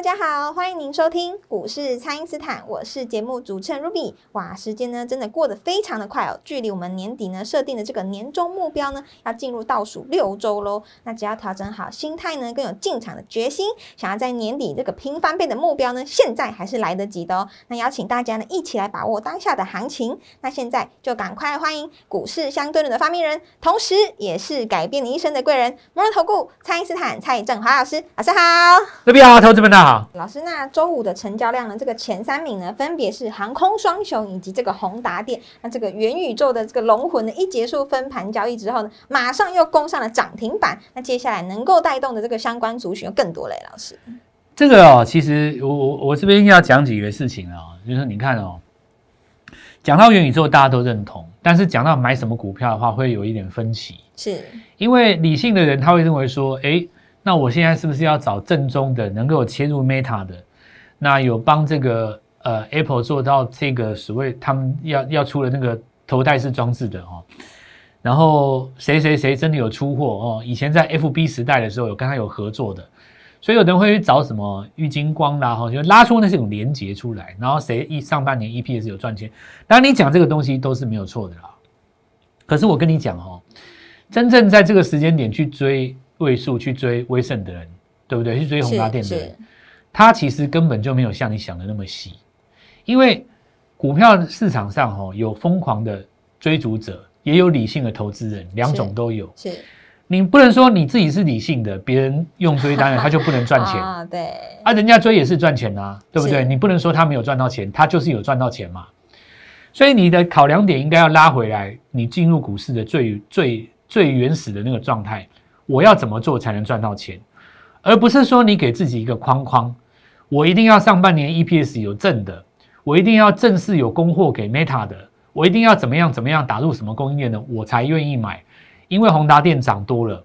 大家好，欢迎您收听股市蔡因斯坦，我是节目主持人 Ruby。哇，时间呢真的过得非常的快哦，距离我们年底呢设定的这个年终目标呢，要进入倒数六周喽。那只要调整好心态呢，更有进场的决心，想要在年底这个平翻倍的目标呢，现在还是来得及的哦。那邀请大家呢一起来把握当下的行情。那现在就赶快欢迎股市相对论的发明人，同时也是改变你一生的贵人——摩尔投顾蔡因斯坦蔡振华老师，老师好。Ruby 好，投资们大家好。老师，那周五的成交量呢？这个前三名呢，分别是航空双雄以及这个宏达电。那这个元宇宙的这个龙魂呢，一结束分盘交易之后呢，马上又攻上了涨停板。那接下来能够带动的这个相关族群又更多嘞，老师。这个哦，其实我我我这边要讲几个事情啊，就是你看哦，讲到元宇宙大家都认同，但是讲到买什么股票的话，会有一点分歧。是，因为理性的人他会认为说，诶，那我现在是不是要找正宗的，能够切入 Meta 的，那有帮这个呃 Apple 做到这个所谓他们要要出的那个头戴式装置的哦，然后谁谁谁真的有出货哦，以前在 FB 时代的时候有跟他有合作的，所以有的人会去找什么郁金光啦哈，就拉出那这种连接出来，然后谁一上半年 EPS 有赚钱，当然你讲这个东西都是没有错的啦，可是我跟你讲哦。真正在这个时间点去追位数、去追威盛的人，对不对？去追宏达电的人，他其实根本就没有像你想的那么细，因为股票市场上哦，有疯狂的追逐者，也有理性的投资人，两种都有。是，你不能说你自己是理性的，别人用追单的他就不能赚钱 啊？对，啊，人家追也是赚钱啊，对不对？你不能说他没有赚到钱，他就是有赚到钱嘛。所以你的考量点应该要拉回来，你进入股市的最最。最原始的那个状态，我要怎么做才能赚到钱？而不是说你给自己一个框框，我一定要上半年 EPS 有正的，我一定要正式有供货给 Meta 的，我一定要怎么样怎么样打入什么供应链的，我才愿意买。因为宏达电涨多了，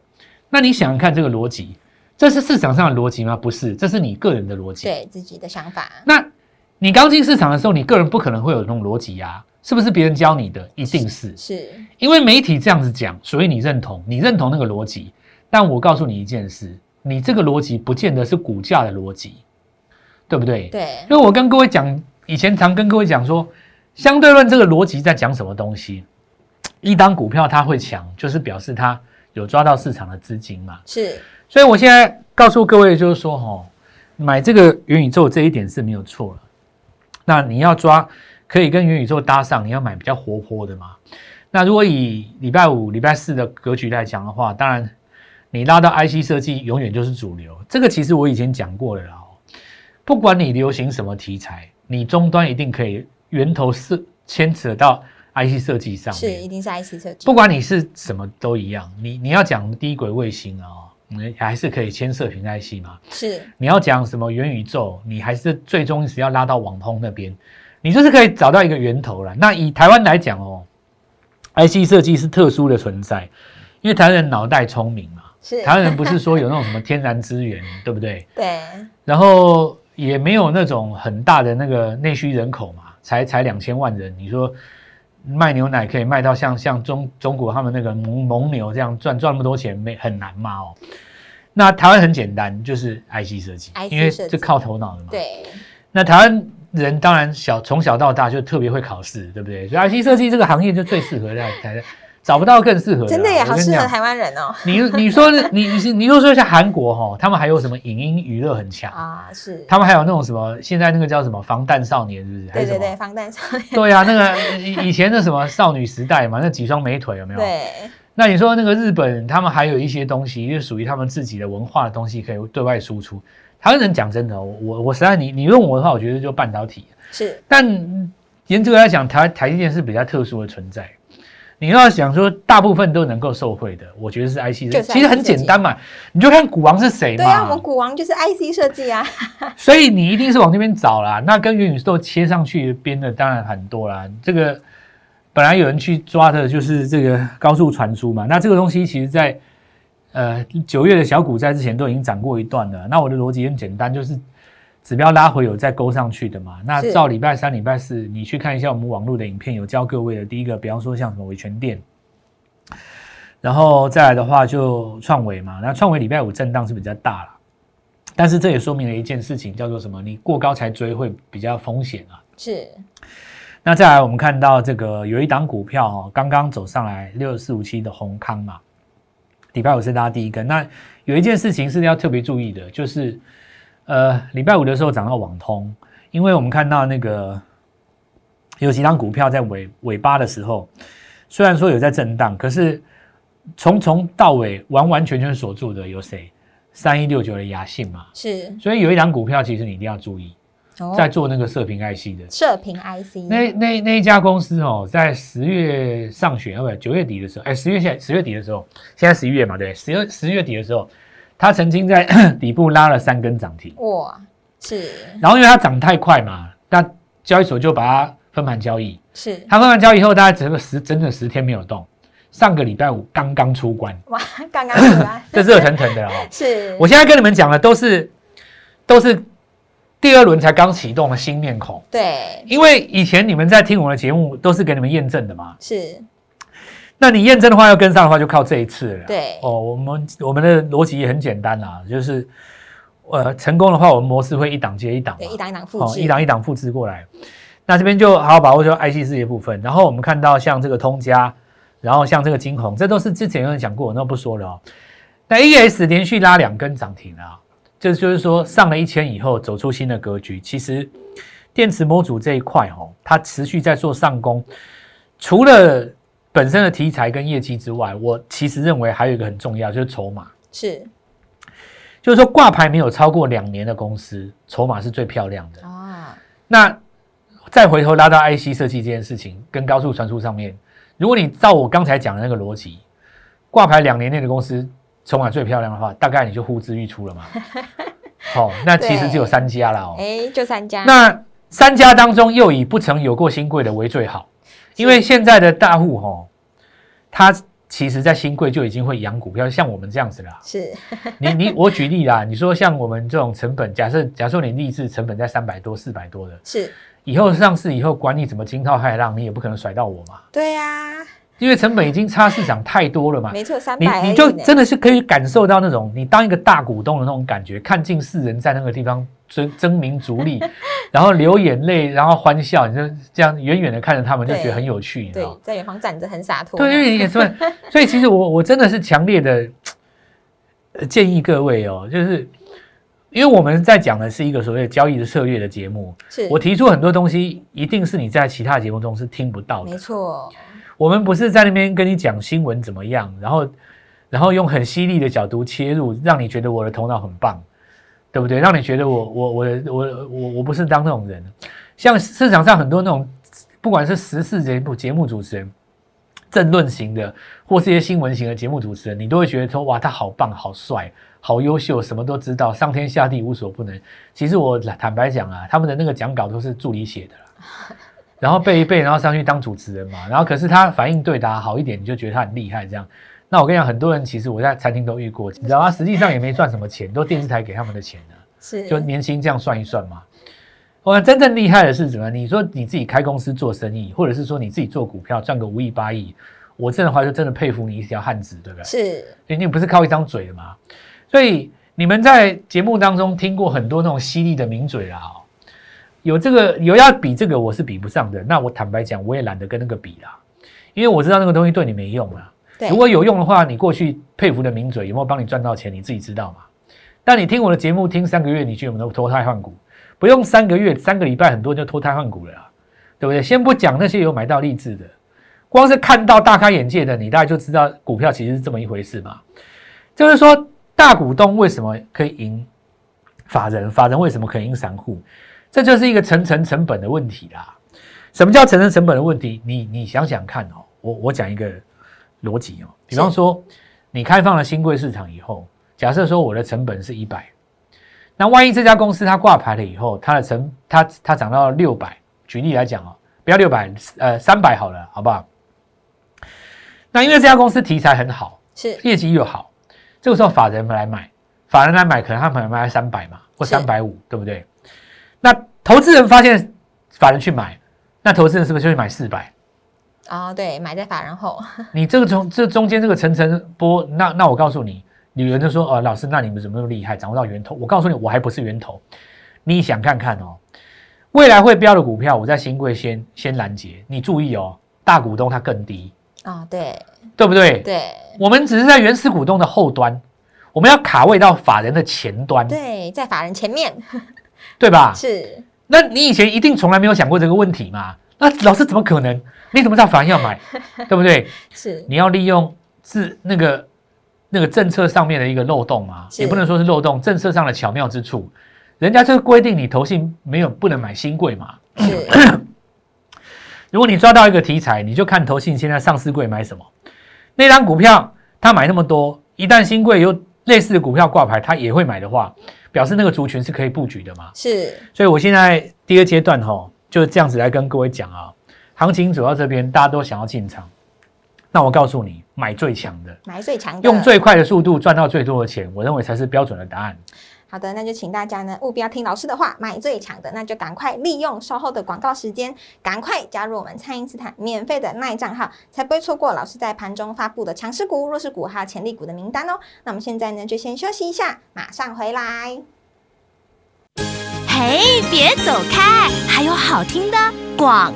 那你想想看这个逻辑，这是市场上的逻辑吗？不是，这是你个人的逻辑，对自己的想法。那你刚进市场的时候，你个人不可能会有那种逻辑呀。是不是别人教你的？一定是，是因为媒体这样子讲，所以你认同，你认同那个逻辑。但我告诉你一件事，你这个逻辑不见得是股价的逻辑，对不对？对。因为我跟各位讲，以前常跟各位讲说，相对论这个逻辑在讲什么东西？一当股票它会强，就是表示它有抓到市场的资金嘛。是。所以我现在告诉各位，就是说，哈，买这个元宇宙这一点是没有错了。那你要抓。可以跟元宇宙搭上，你要买比较活泼的嘛？那如果以礼拜五、礼拜四的格局来讲的话，当然你拉到 IC 设计永远就是主流。这个其实我以前讲过了啦。不管你流行什么题材，你终端一定可以源头是牵扯到 IC 设计上是一定是 IC 设计。不管你是什么都一样，你你要讲低轨卫星啊，你还是可以牵涉平 IC 嘛？是。你要讲什么元宇宙，你还是最终是要拉到网通那边。你就是可以找到一个源头了。那以台湾来讲哦，IC 设计是特殊的存在，因为台湾人脑袋聪明嘛，是台湾人不是说有那种什么天然资源，对不对？对。然后也没有那种很大的那个内需人口嘛，才才两千万人。你说卖牛奶可以卖到像像中中国他们那个蒙蒙牛这样赚赚那么多钱，没很难嘛哦。那台湾很简单，就是 IC 设计，因为这靠头脑的嘛。对。那台湾。人当然小从小到大就特别会考试，对不对？所以 IC 设计这个行业就最适合在台，找不到更适合的。真的也好适合台湾人哦。你你说你你你又说像韩国哈，他们还有什么影音娱乐很强啊？是。他们还有那种什么，现在那个叫什么防弹少年，是不是？对对对，防弹少年。对啊，那个以前的什么少女时代嘛，那几双美腿有没有？对。那你说那个日本，他们还有一些东西，就属于他们自己的文化的东西，可以对外输出。台湾人讲真的，我我我实在你你问我的话，我觉得就半导体是，但严格来讲，台台积电是比较特殊的存在。你你要想说大部分都能够受惠的，我觉得是 IC 就是设计，其实很简单嘛，你就看股王是谁嘛对啊，我们，股王就是 IC 设计啊，所以你一定是往那边找啦。那跟元宇宙切上去边的当然很多啦，这个本来有人去抓的就是这个高速传输嘛，那这个东西其实在呃九月的小股灾之前都已经涨过一段了。那我的逻辑很简单，就是指标拉回有再勾上去的嘛。那照礼拜三、礼拜四，你去看一下我们网络的影片，有教各位的。第一个，比方说像什么维权店，然后再来的话就创维嘛。那创维礼拜五震荡是比较大了，但是这也说明了一件事情，叫做什么？你过高才追会比较风险啊。是那再来，我们看到这个有一档股票哦，刚刚走上来六四五七的宏康嘛，礼拜五是拉第一根。那有一件事情是要特别注意的，就是呃，礼拜五的时候涨到网通，因为我们看到那个有几张股票在尾尾巴的时候，虽然说有在震荡，可是从从到尾完完全全锁住的有谁？三一六九的雅信嘛，是，所以有一档股票其实你一定要注意，哦。在做那个射频 IC 的。射频 IC，那那那一家公司哦，在十月上旬，呃不，九月底的时候，哎，十月现十月底的时候，现在十一月嘛，对，十月十月底的时候，它曾经在 底部拉了三根涨停，哇，是。然后因为它涨太快嘛，那交易所就把它分盘交易，是，它分盘交易后，大概整个十整整十天没有动，上个礼拜五刚刚出关，哇，刚刚出关 这热腾腾的哦。是，我现在跟你们讲的都是都是第二轮才刚启动的新面孔，对。因为以前你们在听我的节目都是给你们验证的嘛。是，那你验证的话，要跟上的话，就靠这一次了。对哦，我们我们的逻辑也很简单啦，就是呃成功的话，我们模式会一档接一档嘛，对，一档一档复哦，制，一档一档复制过来。那这边就好好把握就 IC 事业部分，然后我们看到像这个通家，然后像这个金红，这都是之前有人讲过，那不说了哦。那 ES 连续拉两根涨停啊，这就是说上了一千以后走出新的格局。其实电池模组这一块哦，它持续在做上攻，除了本身的题材跟业绩之外，我其实认为还有一个很重要，就是筹码。是就是说挂牌没有超过两年的公司，筹码是最漂亮的。啊，那再回头拉到 IC 设计这件事情，跟高速传输上面，如果你照我刚才讲的那个逻辑，挂牌两年内的公司筹码最漂亮的话，大概你就呼之欲出了嘛。好、那其实只有三家了哦。哎，就三家，那三家当中又以不曾有过新贵的为最好，因为现在的大户哈、他其实在新贵就已经会养股票，像我们这样子啦。是。你你我举例啦，你说像我们这种成本，假设假设你立志成本在三百多、四百多的，是，以后上市以后，管你怎么惊涛骇浪，你也不可能甩到我嘛，对呀，因为成本已经差市场太多了嘛。没错，三你百，你就真的是可以感受到那种你当一个大股东的那种感觉，看尽世人在那个地方争争名逐利，然后流眼泪，然后欢笑，你就这样远远的看着他们，就觉得很有趣，你知道？，对在远方站着很洒脱，对，因为也是，所以其实我我真的是强烈的呃建议各位哦，就是因为我们在讲的是一个所谓的交易的策略的节目，是我提出很多东西，一定是你在其他节目中是听不到的没的。错，我们不是在那边跟你讲新闻怎么样，然后然后用很犀利的角度切入，让你觉得我的头脑很棒，对不对？让你觉得我我我的我我我不是当那种人，像市场上很多那种不管是时事节目节目主持人。政论型的，或是一些新闻型的节目主持人，你都会觉得说，哇，他好棒、好帅、好优秀，什么都知道，上天下地无所不能。其实我坦白讲啊，他们的那个讲稿都是助理写的啦，然后背一背，然后上去当主持人嘛。然后可是他反应对答好一点，你就觉得他很厉害这样。那我跟你讲，很多人其实我在餐厅都遇过，你知道吗？实际上也没赚什么钱，都电视台给他们的钱呢、是就年薪这样算一算嘛。我真正厉害的是什么？你说你自己开公司做生意，或者是说你自己做股票赚个五亿八亿，我真的话就真的佩服你一条汉子，对不对？是你你不是靠一张嘴的嘛？所以你们在节目当中听过很多那种犀利的名嘴啦、哦，有这个有要比这个我是比不上的。那我坦白讲，我也懒得跟那个比啦，因为我知道那个东西对你没用啊。对，如果有用的话，你过去佩服的名嘴有没有帮你赚到钱，你自己知道嘛？但你听我的节目听三个月，你就有没有脱胎换骨？不用三个月，三个礼拜，很多人就脱胎换骨了啦，对不对？先不讲那些有买到励志的，光是看到大开眼界的，你大概就知道股票其实是这么一回事嘛。就是说，大股东为什么可以赢法人？法人为什么可以赢散户？这就是一个层层成本的问题啦。什么叫层层成本的问题？你你想想看哦，我我讲一个逻辑哦，比方说你开放了新贵市场以后，假设说我的成本是一百，那万一这家公司它挂牌了以后，它的成它它涨到六百，举例来讲哦，不要六百，呃三百好了，好不好？那因为这家公司题材很好，是业绩又好，这个时候法人来买，法人来买，可能他们买三百嘛，或三百五，对不对？那投资人发现法人去买，那投资人是不是就会买四百？哦，对，买在法人后，你这个从这中间这个层层波，那那我告诉你，有人就说，哦，老师，那你们怎么那么厉害，掌握到源头？我告诉你，我还不是源头。你想看看哦，未来会标的股票，我在新贵先先拦截。你注意哦，大股东他更低哦，对，对不对？对，我们只是在原始股东的后端，我们要卡位到法人的前端，对，在法人前面，对吧？是。那你以前一定从来没有想过这个问题嘛？那老师怎么可能？你怎么知道反而要买？对不对？是，你要利用是那个那个政策上面的一个漏洞嘛？也不能说是漏洞，政策上的巧妙之处。人家就规定你投信没有不能买新贵嘛。是。如果你抓到一个题材，你就看投信现在上市贵买什么。那张股票他买那么多，一旦新贵有类似的股票挂牌，他也会买的话，表示那个族群是可以布局的嘛？是。所以我现在第二阶段哈，就是这样子来跟各位讲啊。行情走到这边，大家都想要进场，那我告诉你，买最强的，买最强的，用最快的速度赚到最多的钱，我认为才是标准的答案。好的，那就请大家呢务必要听老师的话，买最强的，那就赶快利用稍后的广告时间，赶快加入我们蔡因斯坦免费的耐账号，才不会错过老师在盘中发布的强势股、弱势股还有潜力股的名单哦。那我们现在呢就先休息一下，马上回来。嘿，别走开，还有好听的广。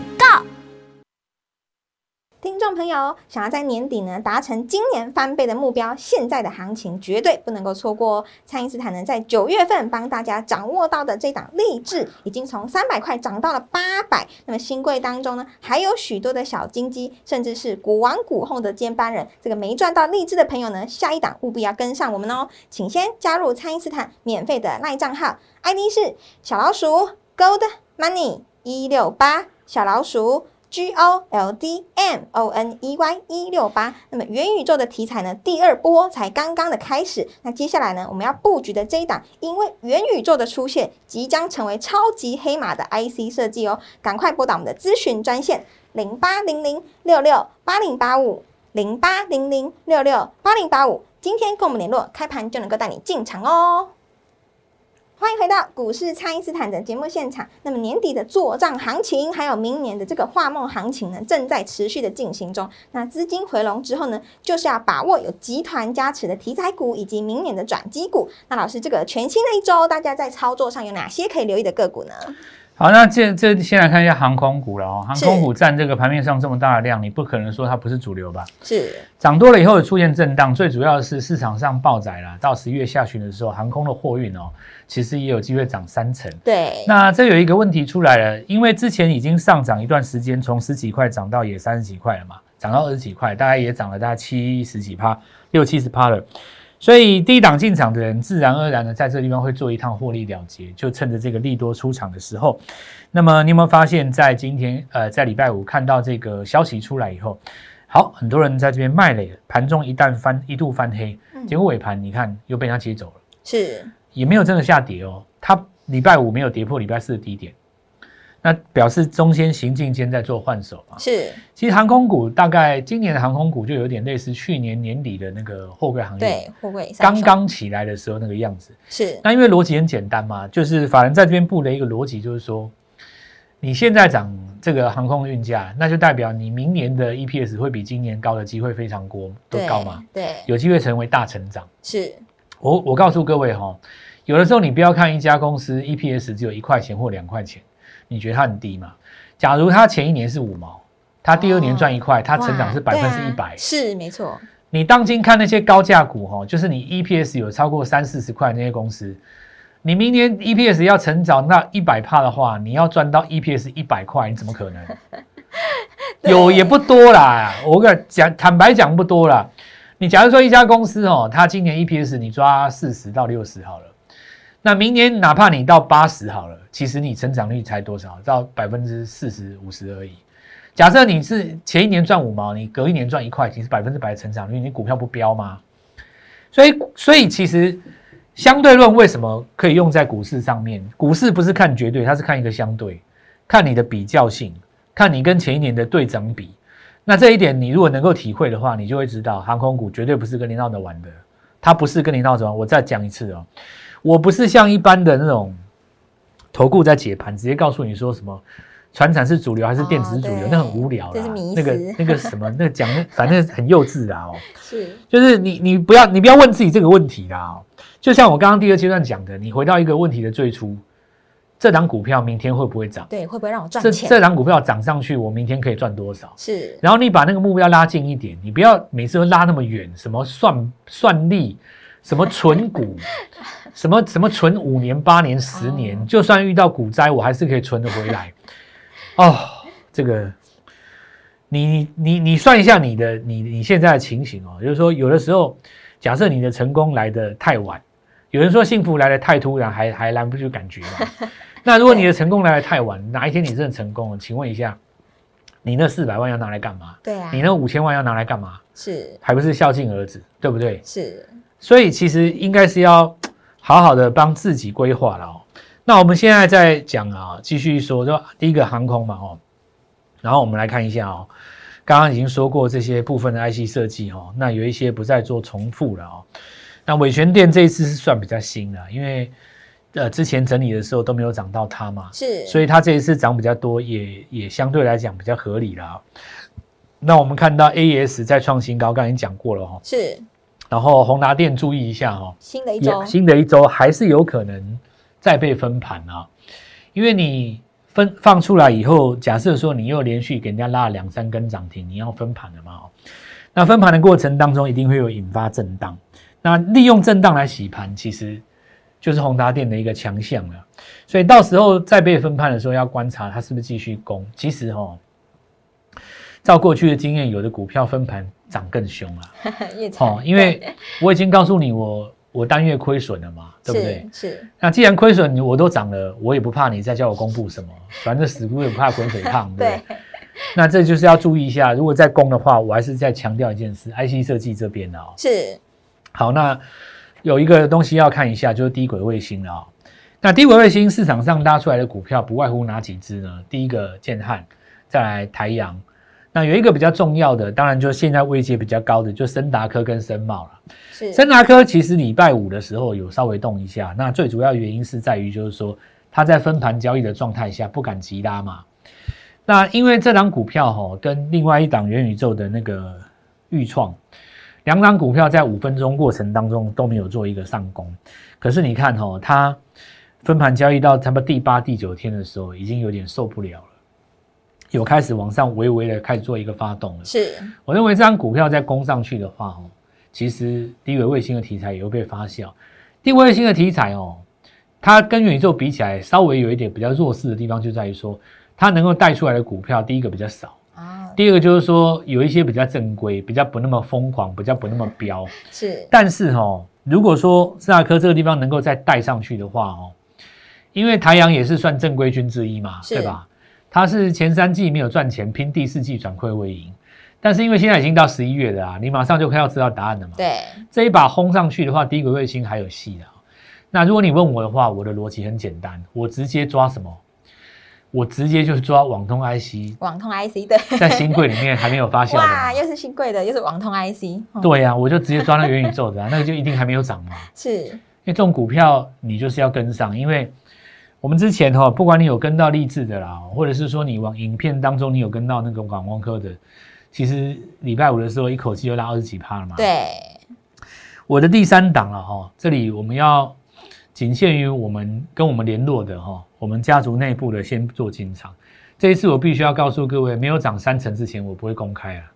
听众朋友，想要在年底呢达成今年翻倍的目标，现在的行情绝对不能够错过哦！蔡因斯坦呢在九月份帮大家掌握到的这档励志，已经从三百块涨到了八百。那么新贵当中呢，还有许多的小金鸡，甚至是股王股后的接班人。这个没赚到励志的朋友呢，下一档务必要跟上我们哦！请先加入蔡因斯坦免费的赖账号，ID 是小老鼠 Gold Money 一六八小老鼠。G O L D M O N E Y 一六八，那么元宇宙的题材呢？第二波才刚刚的开始。那接下来呢？我们要布局的这一档，因为元宇宙的出现，即将成为超级黑马的 IC 设计哦。赶快拨打我们的咨询专线零八零零六六八零八五零八零零六六八零八五，今天跟我们联络，开盘就能够带你进场哦。欢迎回到股市，蔡因斯坦的节目现场。那么年底的做账行情，还有明年的这个画梦行情呢，正在持续的进行中。那资金回笼之后呢，就是要把握有集团加持的题材股，以及明年的转机股。那老师，这个全新的一周，大家在操作上有哪些可以留意的个股呢？好，那这这先来看一下航空股了哦。航空股占这个盘面上这么大的量，你不可能说它不是主流吧？是涨多了以后有出现震荡，最主要的是市场上爆载了。到十一月下旬的时候，航空的货运哦，其实也有机会涨三成。对，那这有一个问题出来了，因为之前已经上涨一段时间，从十几块涨到也三十几块了嘛，涨到二十几块，大概也涨了大概七十几趴，六七十趴了。所以低档进场的人，自然而然的在这个地方会做一趟获利了结，就趁着这个利多出场的时候。那么你有没有发现，在今天呃，在礼拜五看到这个消息出来以后，好，很多人在这边卖了，盘中一旦翻一度翻黑，结果尾盘你看又被他接走了，是也没有真的下跌哦，它礼拜五没有跌破礼拜四的低点。那表示中间行进间在做换手嘛？是，其实航空股大概今年的航空股就有点类似去年年底的那个货柜行业，对，货柜刚刚起来的时候那个样子。是，那因为逻辑很简单嘛，就是法人在这边布的一个逻辑就是说，你现在涨这个航空运价，那就代表你明年的 EPS 会比今年高的机会非常多，都高嘛？对，有机会成为大成长。是，我我告诉各位哈，有的时候你不要看一家公司 EPS 只有一块钱或两块钱。你觉得它很低吗？假如它前一年是五毛，它第二年赚一块，它成长是百分之一百，是没错。你当今看那些高价股哈，就是你 EPS 有超过三四十块那些公司，你明年 EPS 要成长那一百帕的话，你要赚到 EPS 一百块，你怎么可能？有也不多啦，我跟讲坦白讲不多啦。你假如说一家公司哦，它今年 EPS 你抓四十到六十好了。那明年哪怕你到八十好了，其实你成长率才多少？到百分之四十五十而已。假设你是前一年赚五毛，你隔一年赚一块，其实百分之百成长率，你股票不飙吗？所以，所以其实相对论为什么可以用在股市上面？股市不是看绝对，它是看一个相对，看你的比较性，看你跟前一年的对涨比。那这一点你如果能够体会的话，你就会知道航空股绝对不是跟你闹着玩的，它不是跟你闹着玩。我再讲一次哦，我不是像一般的那种投顾在解盘，直接告诉你说什么。船产是主流还是电子是主流？那很无聊啦，那个那个什么，那个讲反正很幼稚啦哦。是，就是你你不要你不要问自己这个问题啦。就像我刚刚第二阶段讲的，你回到一个问题的最初，这档股票明天会不会涨？对，会不会让我赚钱？这这档股票涨上去，我明天可以赚多少？是。然后你把那个目标拉近一点，你不要每次都拉那么远，什么算算力，什么存股，什么什么存五年、八年、十年，就算遇到股灾，我还是可以存得回来。哦，这个，你你你算一下你的你你现在的情形哦，就是说有的时候，假设你的成功来的太晚，有人说幸福来的太突然，还还来不及感觉嘛。那如果你的成功来的太晚，哪一天你真的成功了，请问一下，你那四百万要拿来干嘛？对啊，你那五千万要拿来干嘛？是，还不是孝敬儿子，对不对？是，所以其实应该是要好好的帮自己规划了哦。那我们现在在讲啊，继续说，就第一个航空嘛，哦，然后我们来看一下哦，刚刚已经说过这些部分的 IC 设计哦，那有一些不再做重复了哦。那伟权店这一次是算比较新的，因为呃之前整理的时候都没有涨到它嘛，是，所以它这一次涨比较多，也也相对来讲比较合理了。那我们看到 AES 在创新高，刚才讲过了哈，是，然后宏达电注意一下哈，新的一周，新的一周还是有可能。再被分盘啊，因为你分放出来以后，假设说你又连续给人家拉了两三根涨停，你要分盘了嘛？那分盘的过程当中，一定会有引发震荡。那利用震荡来洗盘，其实就是宏达电的一个强项了。所以到时候再被分盘的时候，要观察它是不是继续攻。其实哦，照过去的经验，有的股票分盘涨更凶了。哦，因为 我已经告诉你我。我单月亏损了嘛，对不对？是。那既然亏损，我都涨了，我也不怕你再叫我公布什么，反正死猪也不怕滚水烫，对不对？那这就是要注意一下，如果再攻的话，我还是再强调一件事：IC 设计这边的哦。是。好，那有一个东西要看一下，就是低轨卫星了啊。那低轨卫星市场上拉出来的股票，不外乎哪几只呢？第一个建汉，再来台阳。那有一个比较重要的，当然就是现在位阶比较高的，就森达科跟森茂了。是森达科其实礼拜五的时候有稍微动一下，那最主要原因是在于就是说它在分盘交易的状态下不敢急拉嘛。那因为这档股票哈跟另外一档元宇宙的那个预创，两档股票在五分钟过程当中都没有做一个上攻，可是你看哈它分盘交易到差不多第八、第九天的时候，已经有点受不了了。有开始往上微微的开始做一个发动了，是我认为这张股票再攻上去的话，哦，其实低轨卫星的题材也会被发酵。低轨卫星的题材哦，它跟元宇宙比起来，稍微有一点比较弱势的地方就在于说，它能够带出来的股票，第一个比较少啊，第二个就是说有一些比较正规，比较不那么疯狂，比较不那么飙。是，但是哦，如果说斯纳科这个地方能够再带上去的话哦，因为台阳也是算正规军之一嘛，对吧？它是前三季没有赚钱，拼第四季转亏为盈，但是因为现在已经到十一月了啊，你马上就快要知道答案了嘛。对，这一把轰上去的话，低轨卫星还有戏的。那如果你问我的话，我的逻辑很简单，我直接抓什么？我直接就是抓网通 IC。网通 IC 对，在新贵里面还没有发酵。哇，又是新贵的，又是网通 IC。对呀，我就直接抓那元宇宙的，啊那个就一定还没有涨嘛。是，因为这种股票你就是要跟上，因为。我们之前哈，不管你有跟到励志的啦，或者是说你往影片当中你有跟到那个广光科的，其实礼拜五的时候一口气就拉二十几趴了嘛。对，我的第三档了哈，这里我们要仅限于我们跟我们联络的哈，我们家族内部的先做进场。这一次我必须要告诉各位，没有涨三成之前，我不会公开啊。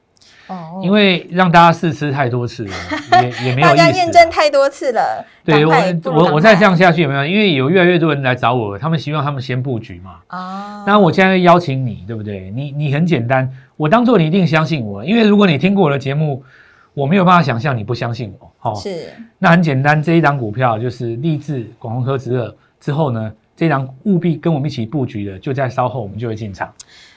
哦，因为让大家试吃太多次了，也也没有意思。大家验证太多次了，对我我我再这样下去有没有？因为有越来越多人来找我，他们希望他们先布局嘛。哦，那我现在邀请你，对不对？你你很简单，我当做你一定相信我，因为如果你听过我的节目，我没有办法想象你不相信我。哦，是。那很简单，这一档股票就是立志广丰科之二之后呢，这一档务必跟我们一起布局的，就在稍后我们就会进场。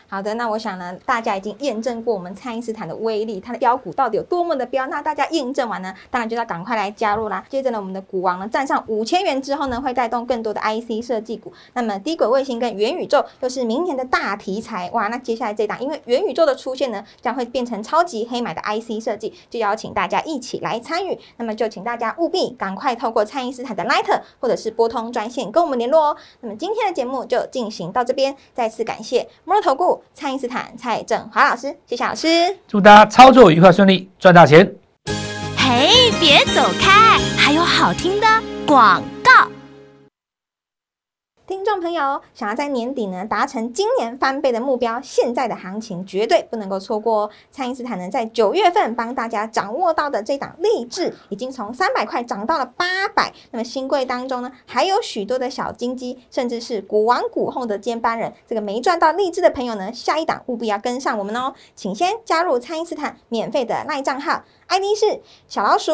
好的，那我想呢，大家已经验证过我们蔡因斯坦的威力，它的标股到底有多么的标。那大家验证完呢，当然就要赶快来加入啦。接着呢，我们的股王呢站上五千元之后呢，会带动更多的 IC 设计股。那么低轨卫星跟元宇宙又是明年的大题材哇。那接下来这档，因为元宇宙的出现呢，将会变成超级黑马的 IC 设计，就邀请大家一起来参与。那么就请大家务必赶快透过蔡因斯坦的 Light 或者是拨通专线跟我们联络哦。那么今天的节目就进行到这边，再次感谢摩尔投顾蔡因斯坦蔡振华老师，谢谢老师。祝大家操作愉快顺利，赚大钱。嘿，别走开，还有好听的广告。听众朋友，想要在年底呢达成今年翻倍的目标，现在的行情绝对不能够错过哦！蔡因斯坦呢在九月份帮大家掌握到的这档励志，已经从三百块涨到了八百。那么新贵当中呢，还有许多的小金鸡，甚至是股王股后的接班人。这个没赚到励志的朋友呢，下一档务必要跟上我们哦！请先加入蔡因斯坦免费的赖账号，ID 是小老鼠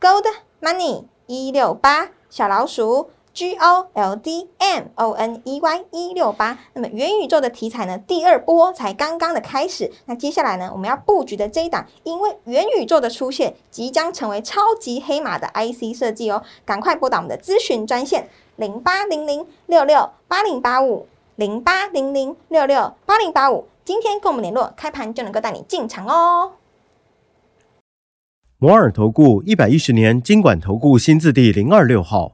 Gold Money 一六八小老鼠。G O L D M O N E Y 一六八，那么元宇宙的题材呢？第二波才刚刚的开始。那接下来呢，我们要布局的这一档，因为元宇宙的出现，即将成为超级黑马的 IC 设计哦。赶快拨打我们的咨询专线零八零零六六八零八五零八零零六六八零八五，今天跟我们联络，开盘就能够带你进场哦。摩尔投顾一百一十年经管投顾新字第零二六号。